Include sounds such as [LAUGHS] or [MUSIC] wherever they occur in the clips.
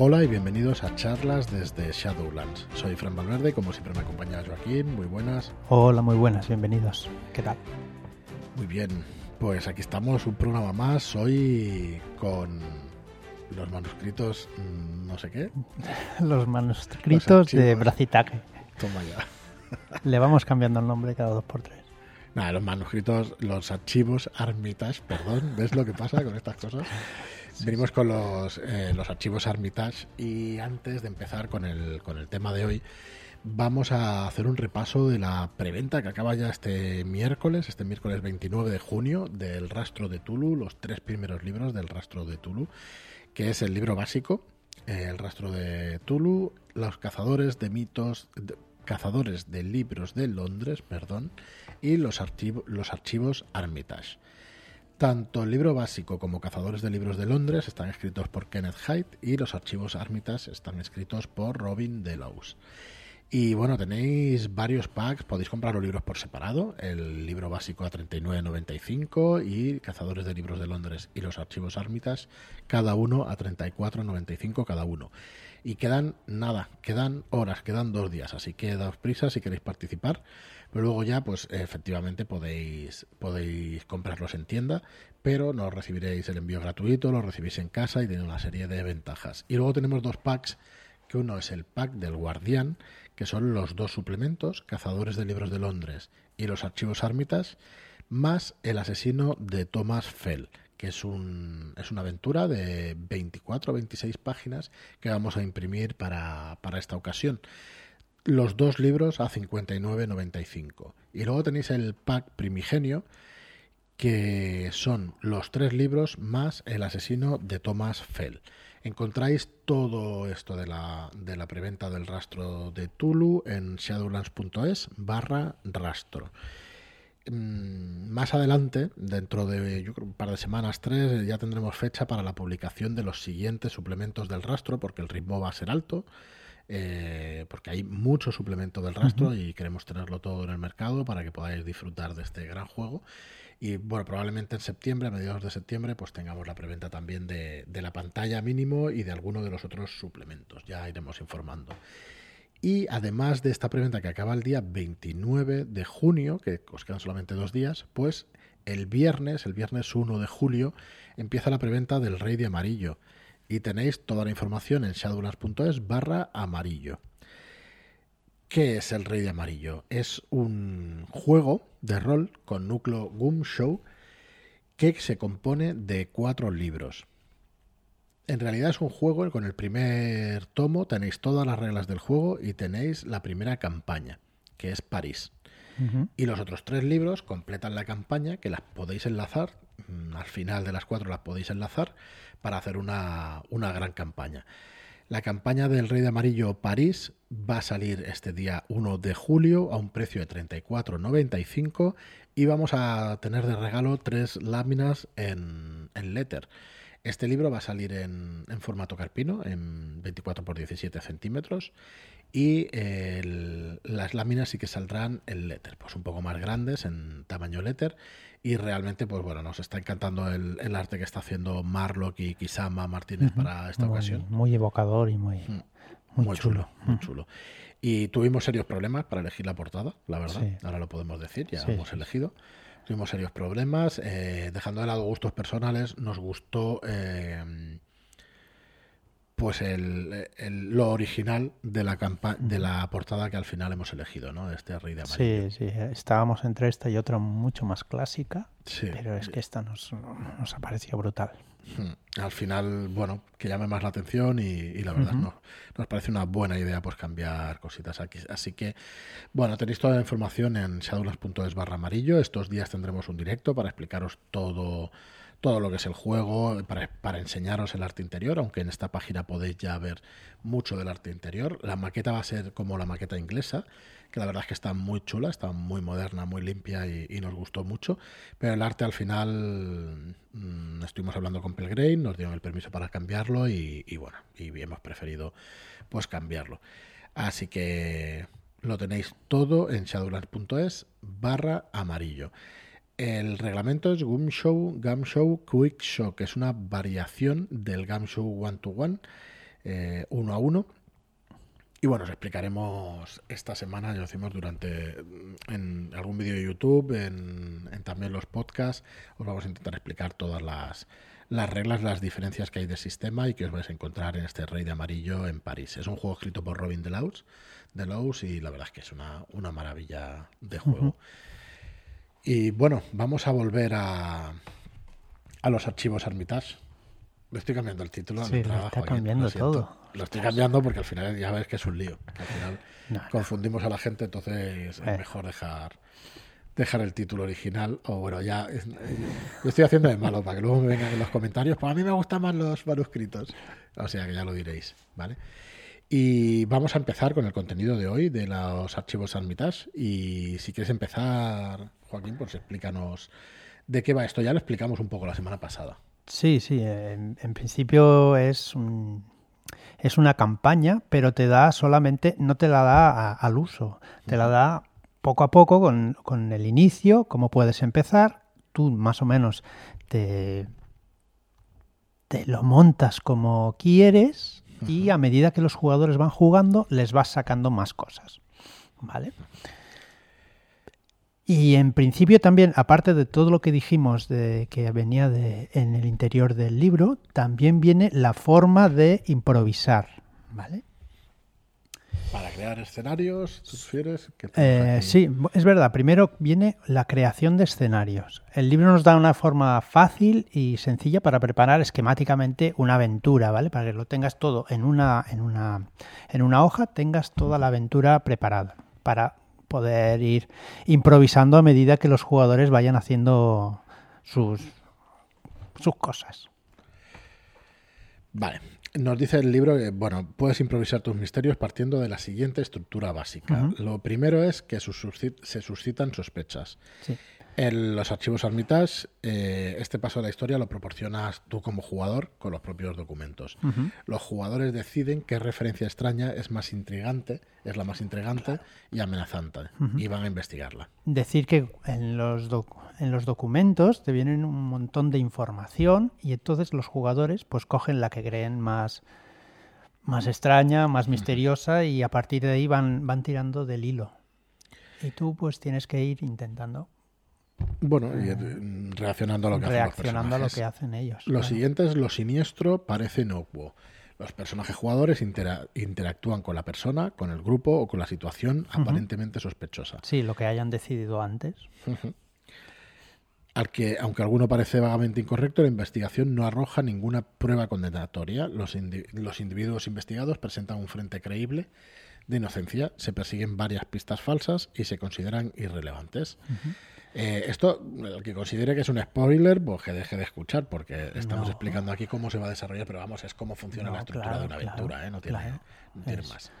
Hola y bienvenidos a charlas desde Shadowlands. Soy Fran Valverde como siempre me acompaña Joaquín. Muy buenas. Hola, muy buenas, bienvenidos. ¿Qué tal? Muy bien, pues aquí estamos, un programa más, hoy con los manuscritos, mm, no sé qué. [LAUGHS] Los manuscritos de Bracitaque. Toma ya. Le vamos cambiando el nombre cada dos por tres. Nada, los manuscritos, los archivos Armitage, perdón, ¿ves lo que pasa con estas cosas? Venimos con los, eh, los archivos Armitage y antes de empezar con el, con el tema de hoy, vamos a hacer un repaso de la preventa que acaba ya este miércoles, este miércoles 29 de junio, del Rastro de Tulu, los tres primeros libros del Rastro de Tulu, que es el libro básico, eh, el Rastro de Tulu, los cazadores de mitos, cazadores de libros de Londres, perdón, y los, los archivos Armitage. Tanto el libro básico como Cazadores de Libros de Londres están escritos por Kenneth Haidt y los archivos Armitage están escritos por Robin Delos. Y bueno, tenéis varios packs, podéis comprar los libros por separado, el libro básico a 39.95 y Cazadores de Libros de Londres y los archivos Armitage, cada uno a 34.95 cada uno. Y quedan nada, quedan horas, quedan dos días, así que daos prisa si queréis participar. Pero luego ya, pues efectivamente podéis, podéis comprarlos en tienda, pero no recibiréis el envío gratuito, lo recibís en casa y tiene una serie de ventajas. Y luego tenemos dos packs, que uno es el pack del Guardián, que son los dos suplementos, Cazadores de Libros de Londres y los archivos Ármitas, más El asesino de Thomas Fell, que es, un, es una aventura de 24 o 26 páginas que vamos a imprimir para, para esta ocasión los dos libros a 59.95. Y luego tenéis el pack primigenio, que son los tres libros más El asesino de Thomas Fell. Encontráis todo esto de la, de la preventa del rastro de Tulu en shadowlands.es barra rastro. Mm, más adelante, dentro de yo creo, un par de semanas, tres, ya tendremos fecha para la publicación de los siguientes suplementos del rastro, porque el ritmo va a ser alto. Eh, porque hay mucho suplemento del rastro y queremos tenerlo todo en el mercado para que podáis disfrutar de este gran juego. Y bueno, probablemente en septiembre, a mediados de septiembre, pues tengamos la preventa también de, la pantalla mínimo y de alguno de los otros suplementos. Ya iremos informando. Y además de esta preventa que acaba el día 29 de junio, que os quedan solamente dos días, pues el viernes, el viernes 1 de julio, empieza la preventa del Rey de Amarillo y tenéis toda la información en shadowlands.es barra amarillo. ¿Qué es el Rey de Amarillo? Es un juego de rol con núcleo Goom Show que se compone de cuatro libros. En realidad es un juego con el primer tomo tenéis todas las reglas del juego y tenéis la primera campaña, que es París. Y los otros tres libros completan la campaña, que las podéis enlazar, mm, al final de las cuatro las podéis enlazar, para hacer una, gran campaña. La campaña del Rey de Amarillo París va a salir este día 1 de julio a un precio de 34,95 y vamos a tener de regalo tres láminas en, en letter. Este libro va a salir en, en formato carpino, en 24 por 17 centímetros, y las láminas sí que saldrán en letter, pues un poco más grandes, en tamaño letter, y realmente, pues bueno, nos está encantando el, arte que está haciendo Marlock y Kisama Martínez para esta ocasión. Muy evocador y muy, mm, muy, chulo. Muy chulo. Y tuvimos serios problemas para elegir la portada, la verdad. Ahora lo podemos decir, ya hemos elegido. Tuvimos serios problemas. Eh, dejando de lado gustos personales, nos gustó eh, pues el, lo original de la de la portada que al final hemos elegido, ¿no? Este Rey de Amarillo. Sí, sí, estábamos entre esta y otra mucho más clásica, pero es que esta nos, nos ha parecido brutal. Hmm. Al final, bueno, que llame más la atención y, la verdad nos parece una buena idea pues cambiar cositas aquí. Así que, bueno, tenéis toda la información en shadowlands.es barra amarillo. Estos días tendremos un directo para explicaros todo todo lo que es el juego, para, enseñaros el arte interior, aunque en esta página podéis ya ver mucho del arte interior. La maqueta va a ser como la maqueta inglesa, que la verdad es que está muy chula, está muy moderna, muy limpia y, nos gustó mucho. Pero el arte al final mm, estuvimos hablando con Pelgrain, nos dieron el permiso para cambiarlo y, y bueno, y hemos preferido pues cambiarlo. Así que lo tenéis todo en shadowlands.es barra amarillo. El reglamento es Gumshow, Gumshow Quick Show, que es una variación del Gumshow One to One. eh, uno a uno. Y bueno, os explicaremos esta semana, ya lo hicimos durante en algún vídeo de YouTube, en, también los podcasts, os vamos a intentar explicar todas las, las reglas, las diferencias que hay del sistema y que os vais a encontrar en este Rey de Amarillo en París. Es un juego escrito por Robin Delos, Delos y la verdad es que es una, una maravilla de juego. Y bueno, vamos a volver a, a los archivos Armitage. Le estoy cambiando el título. Sí, lo está cambiando todo. Lo estoy cambiando porque al final ya ves que es un lío. al final [LAUGHS] confundimos a la gente, entonces es eh. mejor dejar dejar el título original. O bueno, ya yo estoy haciendo de malo para que luego me vengan en los comentarios. Pues a mí me gustan más los manuscritos. O sea que ya lo diréis, ¿vale? Y vamos a empezar con el contenido de hoy de los archivos Armitage. Y si quieres empezar, Joaquín, pues explícanos de qué va esto. Ya lo explicamos un poco la semana pasada. Sí, sí. En, principio es es una campaña, pero te da solamente, no te la da al uso, te la da poco a poco con, con, el inicio, cómo puedes empezar. Tú más o menos te, te lo montas como quieres y a medida que los jugadores van jugando les vas sacando más cosas. ¿Vale? Y en principio también, aparte de todo lo que dijimos de que venía de, en el interior del libro, también viene la forma de improvisar, ¿vale? Para crear escenarios, ¿tú sugieres? Eh, sí, es verdad. Primero viene la creación de escenarios. El libro nos da una forma fácil y sencilla para preparar esquemáticamente una aventura, ¿vale? Para que lo tengas todo en una, en una, en una hoja, tengas toda la aventura preparada. Para poder ir improvisando a medida que los jugadores vayan haciendo sus, sus cosas. Vale. Nos dice el libro que, bueno, puedes improvisar tus misterios partiendo de la siguiente estructura básica. Lo primero es que se suscitan sospechas. Sí. En los archivos Armitage, eh, este paso de la historia lo proporcionas tú como jugador con los propios documentos. Los jugadores deciden qué referencia extraña es más intrigante, es la más intrigante y amenazante, y van a investigarla. Decir que en los, en los documentos te vienen un montón de información y entonces los jugadores pues cogen la que creen más, más extraña, más misteriosa y a partir de ahí van, van tirando del hilo. Y tú pues tienes que ir intentando bueno, y eh, reaccionando a lo que hacen los a lo que hacen ellos. Lo siguiente es lo siniestro parece inocuo. Los personajes jugadores interactúan con la persona, con el grupo o con la situación aparentemente sospechosa. Sí, lo que hayan decidido antes. Al que, aunque alguno parece vagamente incorrecto, la investigación no arroja ninguna prueba condenatoria. Los, los individuos investigados presentan un frente creíble de inocencia, se persiguen varias pistas falsas y se consideran irrelevantes. Eh, esto, el que considere que es un spoiler, pues que deje de escuchar, porque estamos explicando aquí cómo se va a desarrollar, pero vamos, es cómo funciona la estructura de una aventura, ¿eh? no tiene, más.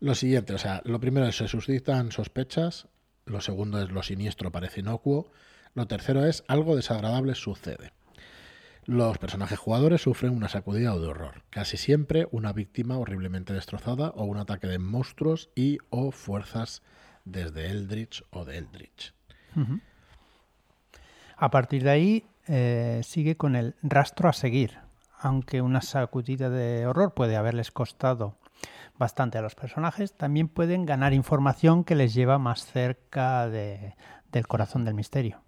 Lo siguiente, o sea, lo primero es se suscitan sospechas, lo segundo es lo siniestro parece inocuo, lo tercero es algo desagradable sucede. Los personajes jugadores sufren una sacudida o de horror, casi siempre una víctima horriblemente destrozada o un ataque de monstruos y o fuerzas desde Eldritch o de Eldritch. A partir de ahí eh, sigue con el rastro a seguir, aunque una sacudida de horror puede haberles costado bastante a los personajes, también pueden ganar información que les lleva más cerca del corazón del misterio.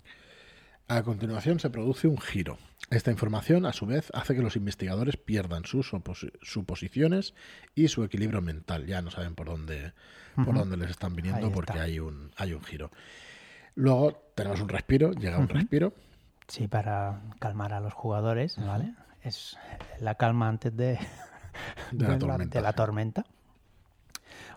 A continuación se produce un giro. Esta información, a su vez, hace que los investigadores pierdan sus suposiciones y su equilibrio mental. Ya no saben por dónde, por dónde les están viniendo porque hay un, hay un giro. Luego tenemos un respiro, llega un respiro. Sí, para calmar a los jugadores, ¿vale? Es la calma antes de, [LAUGHS] de, la, tormenta,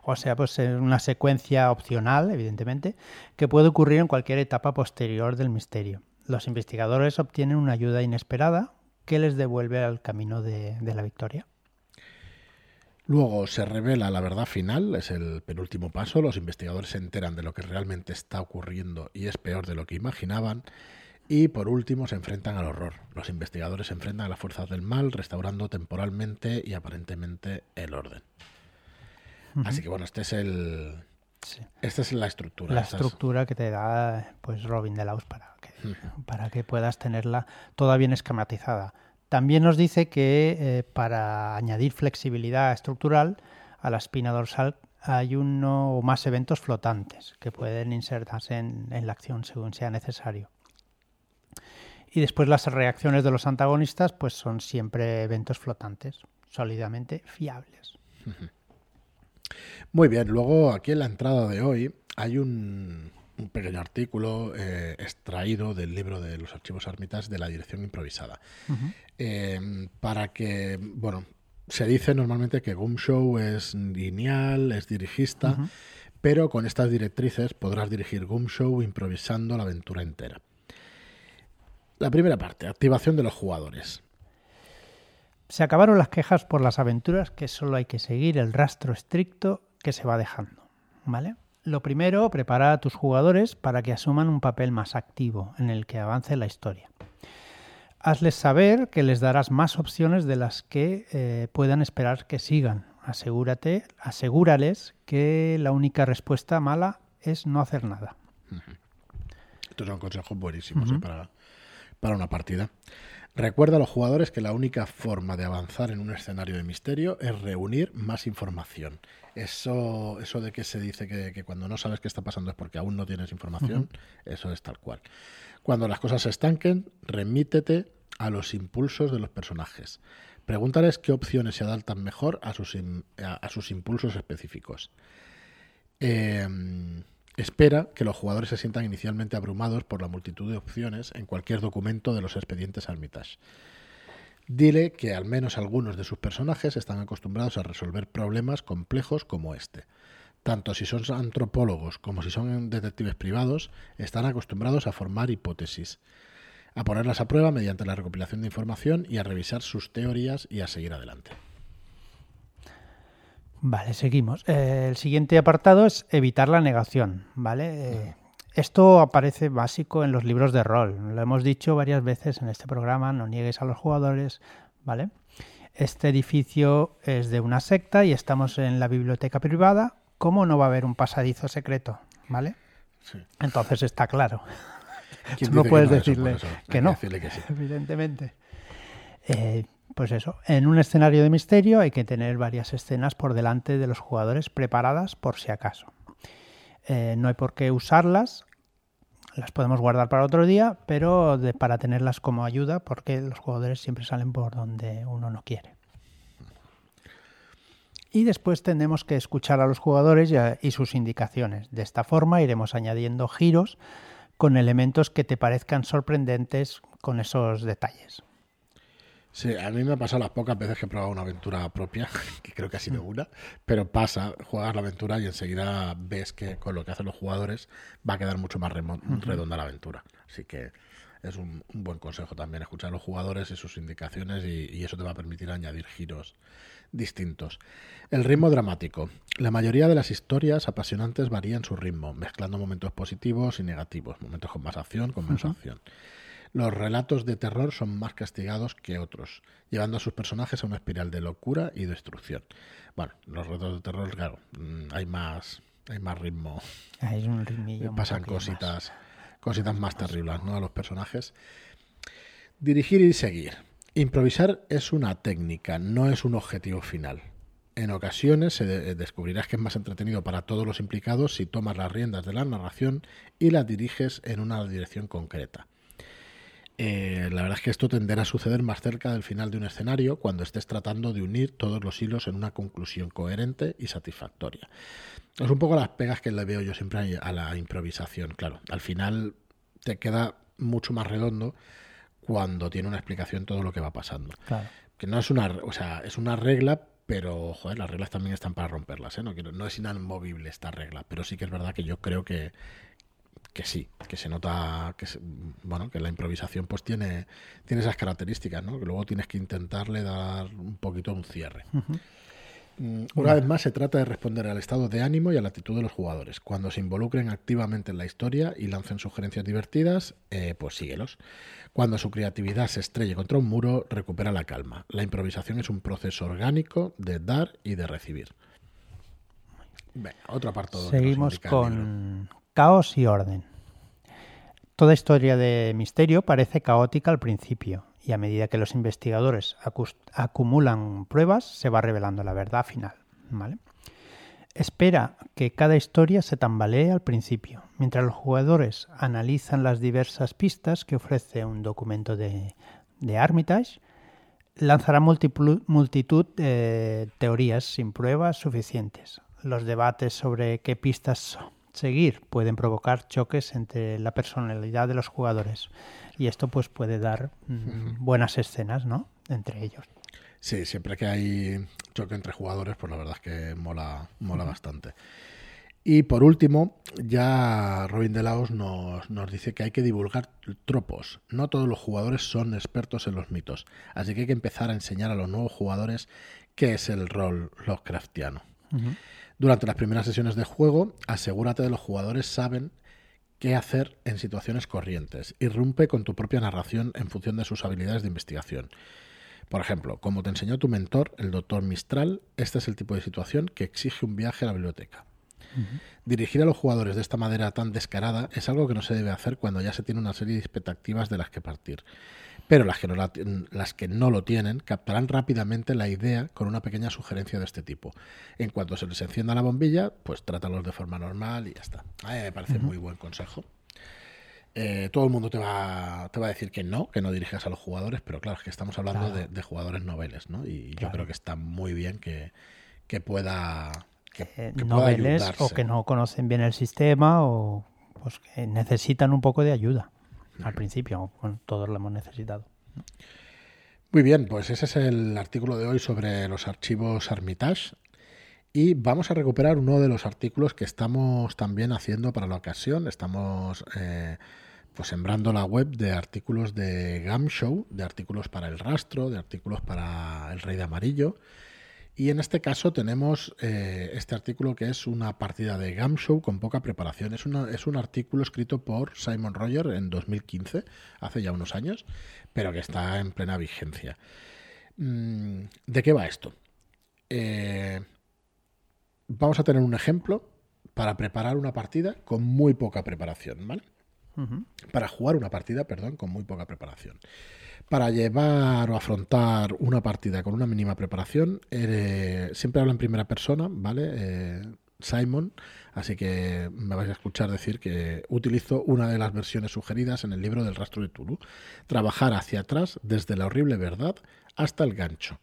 O sea, pues es una secuencia opcional, evidentemente, que puede ocurrir en cualquier etapa posterior del misterio. Los investigadores obtienen una ayuda inesperada que les devuelve al camino de la victoria. Luego se revela la verdad final, es el penúltimo paso, los investigadores se enteran de lo que realmente está ocurriendo y es peor de lo que imaginaban. Y por último se enfrentan al horror. Los investigadores se enfrentan a las fuerzas del mal, restaurando temporalmente y aparentemente el orden. Así que bueno, este es el. Esta es la estructura. La estructura que te da pues Robin Delaus para que, para que puedas tenerla toda bien esquematizada. También nos dice que eh, para añadir flexibilidad estructural a la espina dorsal hay uno o más eventos flotantes que pueden insertarse en, la acción según sea necesario. Y después las reacciones de los antagonistas pues son siempre eventos flotantes, sólidamente fiables. Muy bien, luego aquí en la entrada de hoy hay un, pequeño artículo eh, extraído del libro de los archivos armitas de la dirección improvisada. Eh, para que, bueno, se dice normalmente que Show es lineal, es dirigista, pero con estas directrices podrás dirigir Show improvisando la aventura entera. La primera parte, activación de los jugadores. Se acabaron las quejas por las aventuras que solo hay que seguir el rastro estricto que se va dejando, ¿vale? Lo primero, prepara a tus jugadores para que asuman un papel más activo en el que avance la historia hazles saber que les darás más opciones de las que eh, puedan esperar que sigan. Asegúrate, asegúrales que la única respuesta mala es no hacer nada. Estos son consejos buenísimos ¿eh? para, para una partida. Recuerda a los jugadores que la única forma de avanzar en un escenario de misterio es reunir más información. Eso, eso de que se dice que, cuando no sabes qué está pasando es porque aún no tienes información, eso es tal cual. Cuando las cosas se estanquen, remítete a los impulsos de los personajes. Pregúntales qué opciones se adaptan mejor a sus, a, sus impulsos específicos. Em, espera que los jugadores se sientan inicialmente abrumados por la multitud de opciones en cualquier documento de los expedientes Armitage. Dile que al menos algunos de sus personajes están acostumbrados a resolver problemas complejos como este. Tanto si son antropólogos como si son detectives privados, están acostumbrados a formar hipótesis a ponerlas a prueba mediante la recopilación de información y a revisar sus teorías y a seguir adelante. Vale, seguimos. Eh, el siguiente apartado es evitar la negación, ¿vale? Eh, esto aparece básico en los libros de rol. Lo hemos dicho varias veces en este programa, no niegues a los jugadores, ¿vale? Este edificio es de una secta y estamos en la biblioteca privada. ¿Cómo no va a haber un pasadizo secreto? ¿Vale? Sí. Entonces está claro [LAUGHS] [LAUGHS] no puedes decirle que no, [LAUGHS] evidentemente. Eh, pues eso, en un escenario de misterio hay que tener varias escenas por delante de los jugadores preparadas por si acaso. Eh, no hay por qué usarlas, las podemos guardar para otro día, pero para tenerlas como ayuda porque los jugadores siempre salen por donde uno no quiere. Y después tenemos que escuchar a los jugadores y sus indicaciones. De esta forma iremos añadiendo giros con elementos que te parezcan sorprendentes con esos detalles. Sí, a mí me ha pasado las pocas veces que he probado una aventura propia, [LAUGHS] que creo que ha sido mm. una, pero pasa, juegas la aventura y enseguida ves que con lo que hacen los jugadores va a quedar mucho más redonda la aventura. Así que es un, buen consejo también escuchar a los jugadores y sus indicaciones y, eso te va a permitir añadir giros distintos. El ritmo dramático. La mayoría de las historias apasionantes varían su ritmo, mezclando momentos positivos y negativos, momentos con más acción, con menos acción. Los relatos de terror son más castigados que otros, llevando a sus personajes a una espiral de locura y destrucción. Bueno, los relatos de terror, claro, mm, hay más, hay más ritmo. Hay un ritmillo. Pasan cositas cositas más terribles ¿no? a los personajes. Dirigir y seguir. Improvisar es una técnica, no es un objetivo final. En ocasiones se descubrirás que es más entretenido para todos los implicados si tomas las riendas de la narración y la diriges en una dirección concreta. Eh, la verdad es que esto tenderá a suceder más cerca del final de un escenario cuando estés tratando de unir todos los hilos en una conclusión coherente y satisfactoria. Es un poco las pegas que le veo yo siempre a la improvisación. Claro, al final te queda mucho más redondo cuando tiene una explicación todo lo que va pasando. Que no es una, o sea, es una regla, pero joder, las reglas también están para romperlas, ¿eh? No, no es inamovible esta regla, pero sí que es verdad que yo creo que, que sí, que se nota que bueno, que la improvisación pues tiene, tiene esas características, ¿no? Que luego tienes que intentarle dar un poquito un cierre. Mm, una vez más se trata de responder al estado de ánimo y a la actitud de los jugadores. Cuando se involucren activamente en la historia y lancen sugerencias divertidas, eh, pues síguelos. Cuando su creatividad se estrelle contra un muro, recupera la calma. La improvisación es un proceso orgánico de dar y de recibir. Venga, otro apartado. Seguimos con, caos y orden. Toda historia de misterio parece caótica al principio y a medida que los investigadores acumulan pruebas se va revelando la verdad final. Espera que cada historia se tambalee al principio, mientras los jugadores analizan las diversas pistas que ofrece un documento de, Armitage, lanzará multitud de teorías sin pruebas suficientes. Los debates sobre qué pistas seguir pueden provocar choques entre la personalidad de los jugadores y esto pues puede dar mm, buenas escenas, ¿no? Entre ellos. Sí, siempre que hay choque entre jugadores, pues la verdad es que mola, mola bastante. Y por último, ya Robin de Laos nos, nos, dice que hay que divulgar tropos. No todos los jugadores son expertos en los mitos, así que hay que empezar a enseñar a los nuevos jugadores qué es el rol Lovecraftiano. Durante las primeras sesiones de juego, asegúrate de los jugadores saben qué hacer en situaciones corrientes. Irrumpe con tu propia narración en función de sus habilidades de investigación. Por ejemplo, como te enseñó tu mentor, el doctor Mistral, este es el tipo de situación que exige un viaje a la biblioteca. Dirigir a los jugadores de esta manera tan descarada es algo que no se debe hacer cuando ya se tiene una serie de expectativas de las que partir. Pero las que, no las que no lo tienen captarán rápidamente la idea con una pequeña sugerencia de este tipo. En cuanto se les encienda la bombilla, pues trátalos de forma normal y ya está. A mí me parece muy buen consejo. Eh, todo el mundo te va, te va a decir que no, que no dirijas a los jugadores, pero claro, es que estamos hablando de, jugadores noveles, ¿no? Y yo creo que está muy bien que, pueda. Que, eh, noveles o que no conocen bien el sistema o pues que necesitan un poco de ayuda. Al principio, todos lo hemos necesitado. Muy bien, pues ese es el artículo de hoy sobre los archivos Armitage. Y vamos a recuperar uno de los artículos que estamos también haciendo para la ocasión. Estamos eh, pues sembrando la web de artículos de Gamshow, de artículos para el rastro, de artículos para el rey de amarillo. Y en este caso tenemos eh, este artículo que es una partida de Gamshow con poca preparación. Es, es un artículo escrito por Simon Roger en 2015, hace ya unos años, pero que está en plena vigencia. Mm, ¿De qué va esto? Eh, vamos a tener un ejemplo para preparar una partida con muy poca preparación, ¿vale? para jugar una partida, perdón, con muy poca preparación. Para llevar o afrontar una partida con una mínima preparación, eh, siempre habla en primera persona, ¿vale? Eh, Simon, así que me vais a escuchar decir que utilizo una de las versiones sugeridas en el libro del rastro de Tulu. Trabajar hacia atrás desde la horrible verdad hasta el gancho.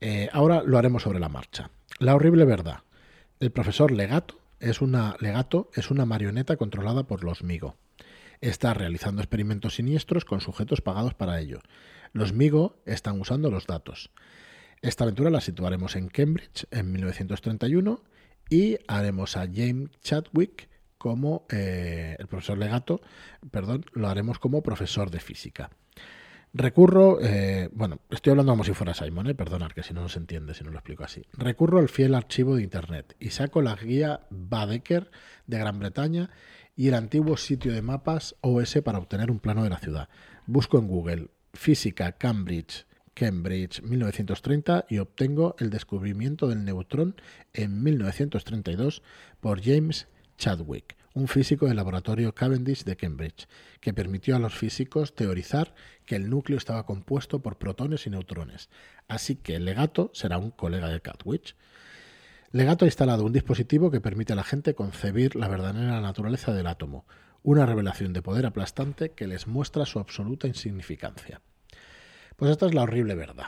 Eh, ahora lo haremos sobre la marcha. La horrible verdad. El profesor Legato es una, Legato es una marioneta controlada por los Migo está realizando experimentos siniestros con sujetos pagados para ello. Los Migo están usando los datos. Esta aventura la situaremos en Cambridge en 1931 y haremos a James Chadwick como eh, el profesor legato, perdón, lo haremos como profesor de física. Recurro, eh, bueno, estoy hablando como si fuera Simon, eh, perdonad que si no, no se entiende, si no lo explico así. Recurro al fiel archivo de Internet y saco la guía Badeker de Gran Bretaña y el antiguo sitio de mapas OS para obtener un plano de la ciudad. Busco en Google Física Cambridge Cambridge 1930 y obtengo el descubrimiento del neutrón en 1932 por James Chadwick, un físico del laboratorio Cavendish de Cambridge, que permitió a los físicos teorizar que el núcleo estaba compuesto por protones y neutrones. Así que el legato será un colega de Chadwick. Legato ha instalado un dispositivo que permite a la gente concebir la verdadera naturaleza del átomo, una revelación de poder aplastante que les muestra su absoluta insignificancia. Pues esta es la horrible verdad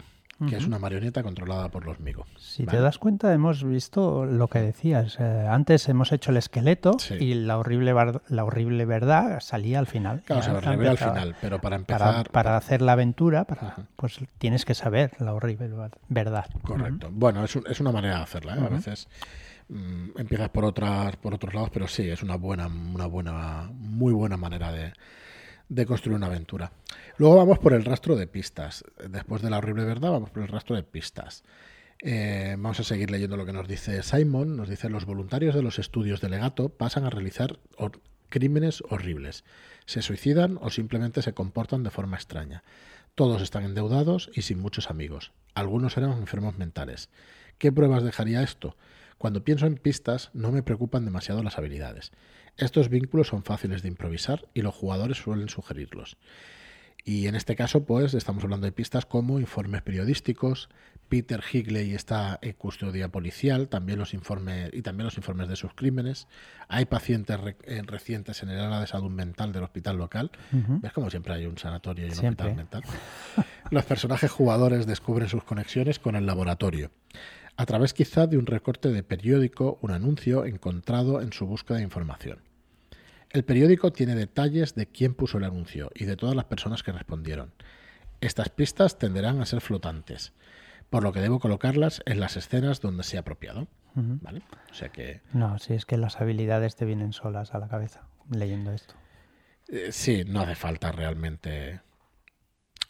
que es una marioneta controlada por los Migo. Si te das cuenta, hemos visto lo que decías. Eh, antes hemos hecho el esqueleto y la horrible, la horrible verdad salía al final. Claro, se revela al final, pero para empezar... Para, hacer la aventura, pues tienes que saber la horrible verdad. Correcto. Bueno, es, es, una manera de hacerla. ¿eh? A veces mm, empiezas por otras por otros lados, pero sí, es una buena, una buena, muy buena manera de de construir una aventura. Luego vamos por el rastro de pistas. Después de la horrible verdad, vamos por el rastro de pistas. Eh, vamos a seguir leyendo lo que nos dice Simon. Nos dice, los voluntarios de los estudios de legato pasan a realizar crímenes horribles. Se suicidan o simplemente se comportan de forma extraña. Todos están endeudados y sin muchos amigos. Algunos eran enfermos mentales. ¿Qué pruebas dejaría esto? Cuando pienso en pistas no me preocupan demasiado las habilidades. Estos vínculos son fáciles de improvisar y los jugadores suelen sugerirlos. Y en este caso, pues estamos hablando de pistas como informes periodísticos. Peter Higley está en custodia policial, también los informes y también los informes de sus crímenes. Hay pacientes eh, recientes en el área de salud mental del hospital local. ¿Ves como siempre hay un sanatorio y un hospital mental? [LAUGHS] Los personajes jugadores descubren sus conexiones con el laboratorio a través quizá de un recorte de periódico, un anuncio encontrado en su búsqueda de información. El periódico tiene detalles de quién puso el anuncio y de todas las personas que respondieron. Estas pistas tenderán a ser flotantes, por lo que debo colocarlas en las escenas donde sea apropiado. ¿Vale? O sea que... No, si es que las habilidades te vienen solas a la cabeza leyendo esto. Eh, sí, no hace falta realmente...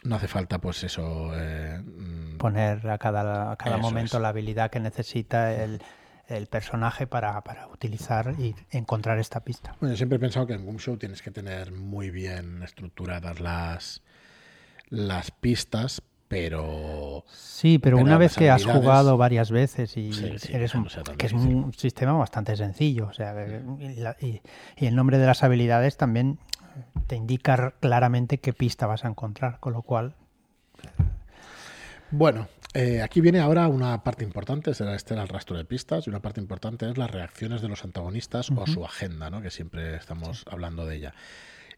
No hace falta, pues eso... Eh, mm, Poner a cada, a cada momento la habilidad que necesita el el personaje para, para, utilizar y encontrar esta pista. Bueno, siempre he pensado que en Boom Show tienes que tener muy bien estructuradas las, las pistas, pero... Sí, pero, una vez que has jugado varias veces y eres un, que es un sistema bastante sencillo, o sea, y, y el nombre de las habilidades también te indica claramente qué pista vas a encontrar, con lo cual... Bueno, eh, aquí viene ahora una parte importante, será este el rastro de pistas, y una parte importante es las reacciones de los antagonistas o su agenda, ¿no? que siempre estamos hablando de ella.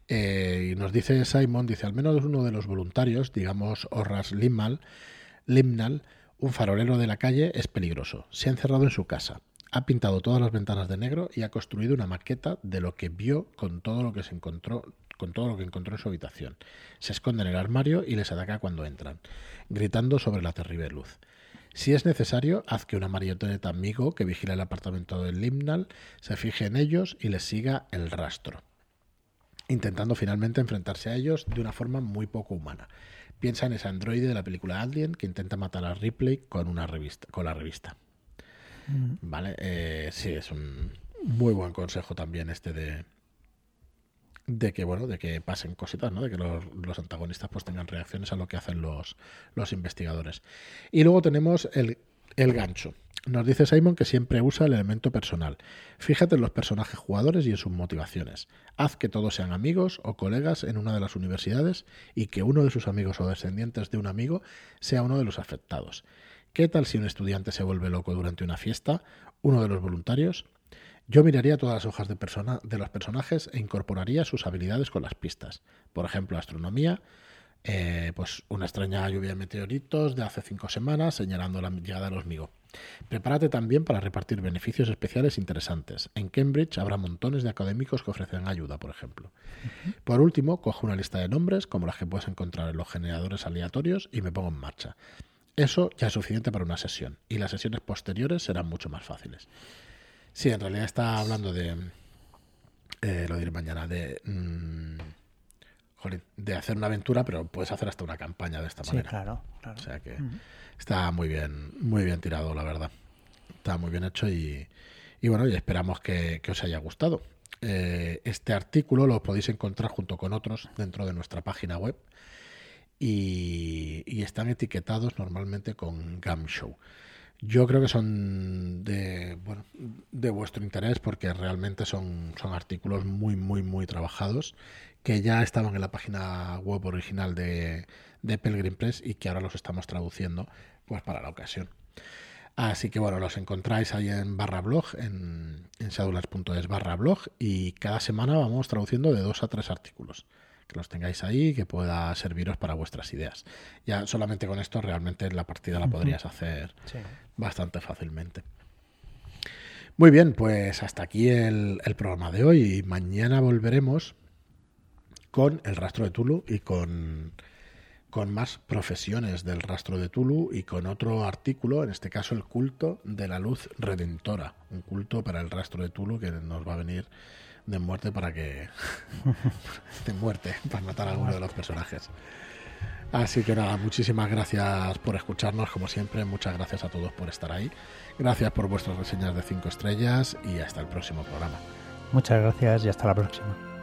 Eh, y nos dice Simon, dice, al menos uno de los voluntarios, digamos Orras Limnal, Limnal, un farolero de la calle, es peligroso. Se ha encerrado en su casa. Ha pintado todas las ventanas de negro y ha construido una maqueta de lo que vio con todo lo que se encontró con todo lo que encontró en su habitación. Se esconde en el armario y les ataca cuando entran, gritando sobre la terrible luz. Si es necesario, haz que una marioneta amigo que vigila el apartamento del Limnal se fije en ellos y les siga el rastro, intentando finalmente enfrentarse a ellos de una forma muy poco humana. Piensa en ese androide de la película Alien que intenta matar a Ripley con una revista, con la revista. Vale, eh, sí, es un muy buen consejo también este de, de que bueno de que pasen cositas no de que los, antagonistas pues tengan reacciones a lo que hacen los, los investigadores y luego tenemos el, el gancho nos dice Simon que siempre usa el elemento personal. Fíjate en los personajes jugadores y en sus motivaciones. Haz que todos sean amigos o colegas en una de las universidades y que uno de sus amigos o descendientes de un amigo sea uno de los afectados. ¿Qué tal si un estudiante se vuelve loco durante una fiesta? ¿Uno de los voluntarios? Yo miraría todas las hojas de, de los personajes e incorporaría sus habilidades con las pistas. Por ejemplo, astronomía, eh, pues una extraña lluvia de meteoritos de hace cinco semanas señalando la llegada de los Migo. Prepárate también para repartir beneficios especiales interesantes. En Cambridge habrá montones de académicos que ofrecen ayuda, por ejemplo. Por último, cojo una lista de nombres, como las que puedes encontrar en los generadores aleatorios, y me pongo en marcha. Eso ya es suficiente para una sesión, y las sesiones posteriores serán mucho más fáciles. Sí, en realidad está hablando de. Eh, lo diré mañana, de. Mm, de hacer una aventura, pero puedes hacer hasta una campaña de esta manera. claro, claro. O sea que está muy bien, muy bien tirado, la verdad. Está muy bien hecho y, y bueno, y esperamos que, os haya gustado. Eh, este artículo lo podéis encontrar junto con otros dentro de nuestra página web y, están etiquetados normalmente con Gamshow. Yo creo que son de, bueno, de vuestro interés porque realmente son, son artículos muy, muy, muy trabajados que ya estaban en la página web original de, de Pelgrim Press y que ahora los estamos traduciendo pues para la ocasión. Así que bueno, los encontráis ahí en barra blog, en, en barra blog y cada semana vamos traduciendo de dos a tres artículos que los tengáis ahí, que pueda serviros para vuestras ideas. Ya solamente con esto realmente la partida la podrías hacer bastante fácilmente. Muy bien, pues hasta aquí el, programa de hoy. Mañana volveremos con el rastro de Tulu y con, con más profesiones del rastro de Tulu y con otro artículo, en este caso el culto de la luz redentora, un culto para el rastro de Tulu que nos va a venir de muerte para que. [LAUGHS] de muerte, para matar a alguno de los personajes. Así que nada, muchísimas gracias por escucharnos, como siempre. Muchas gracias a todos por estar ahí. Gracias por vuestras reseñas de 5 estrellas y hasta el próximo programa. Muchas gracias y hasta la próxima.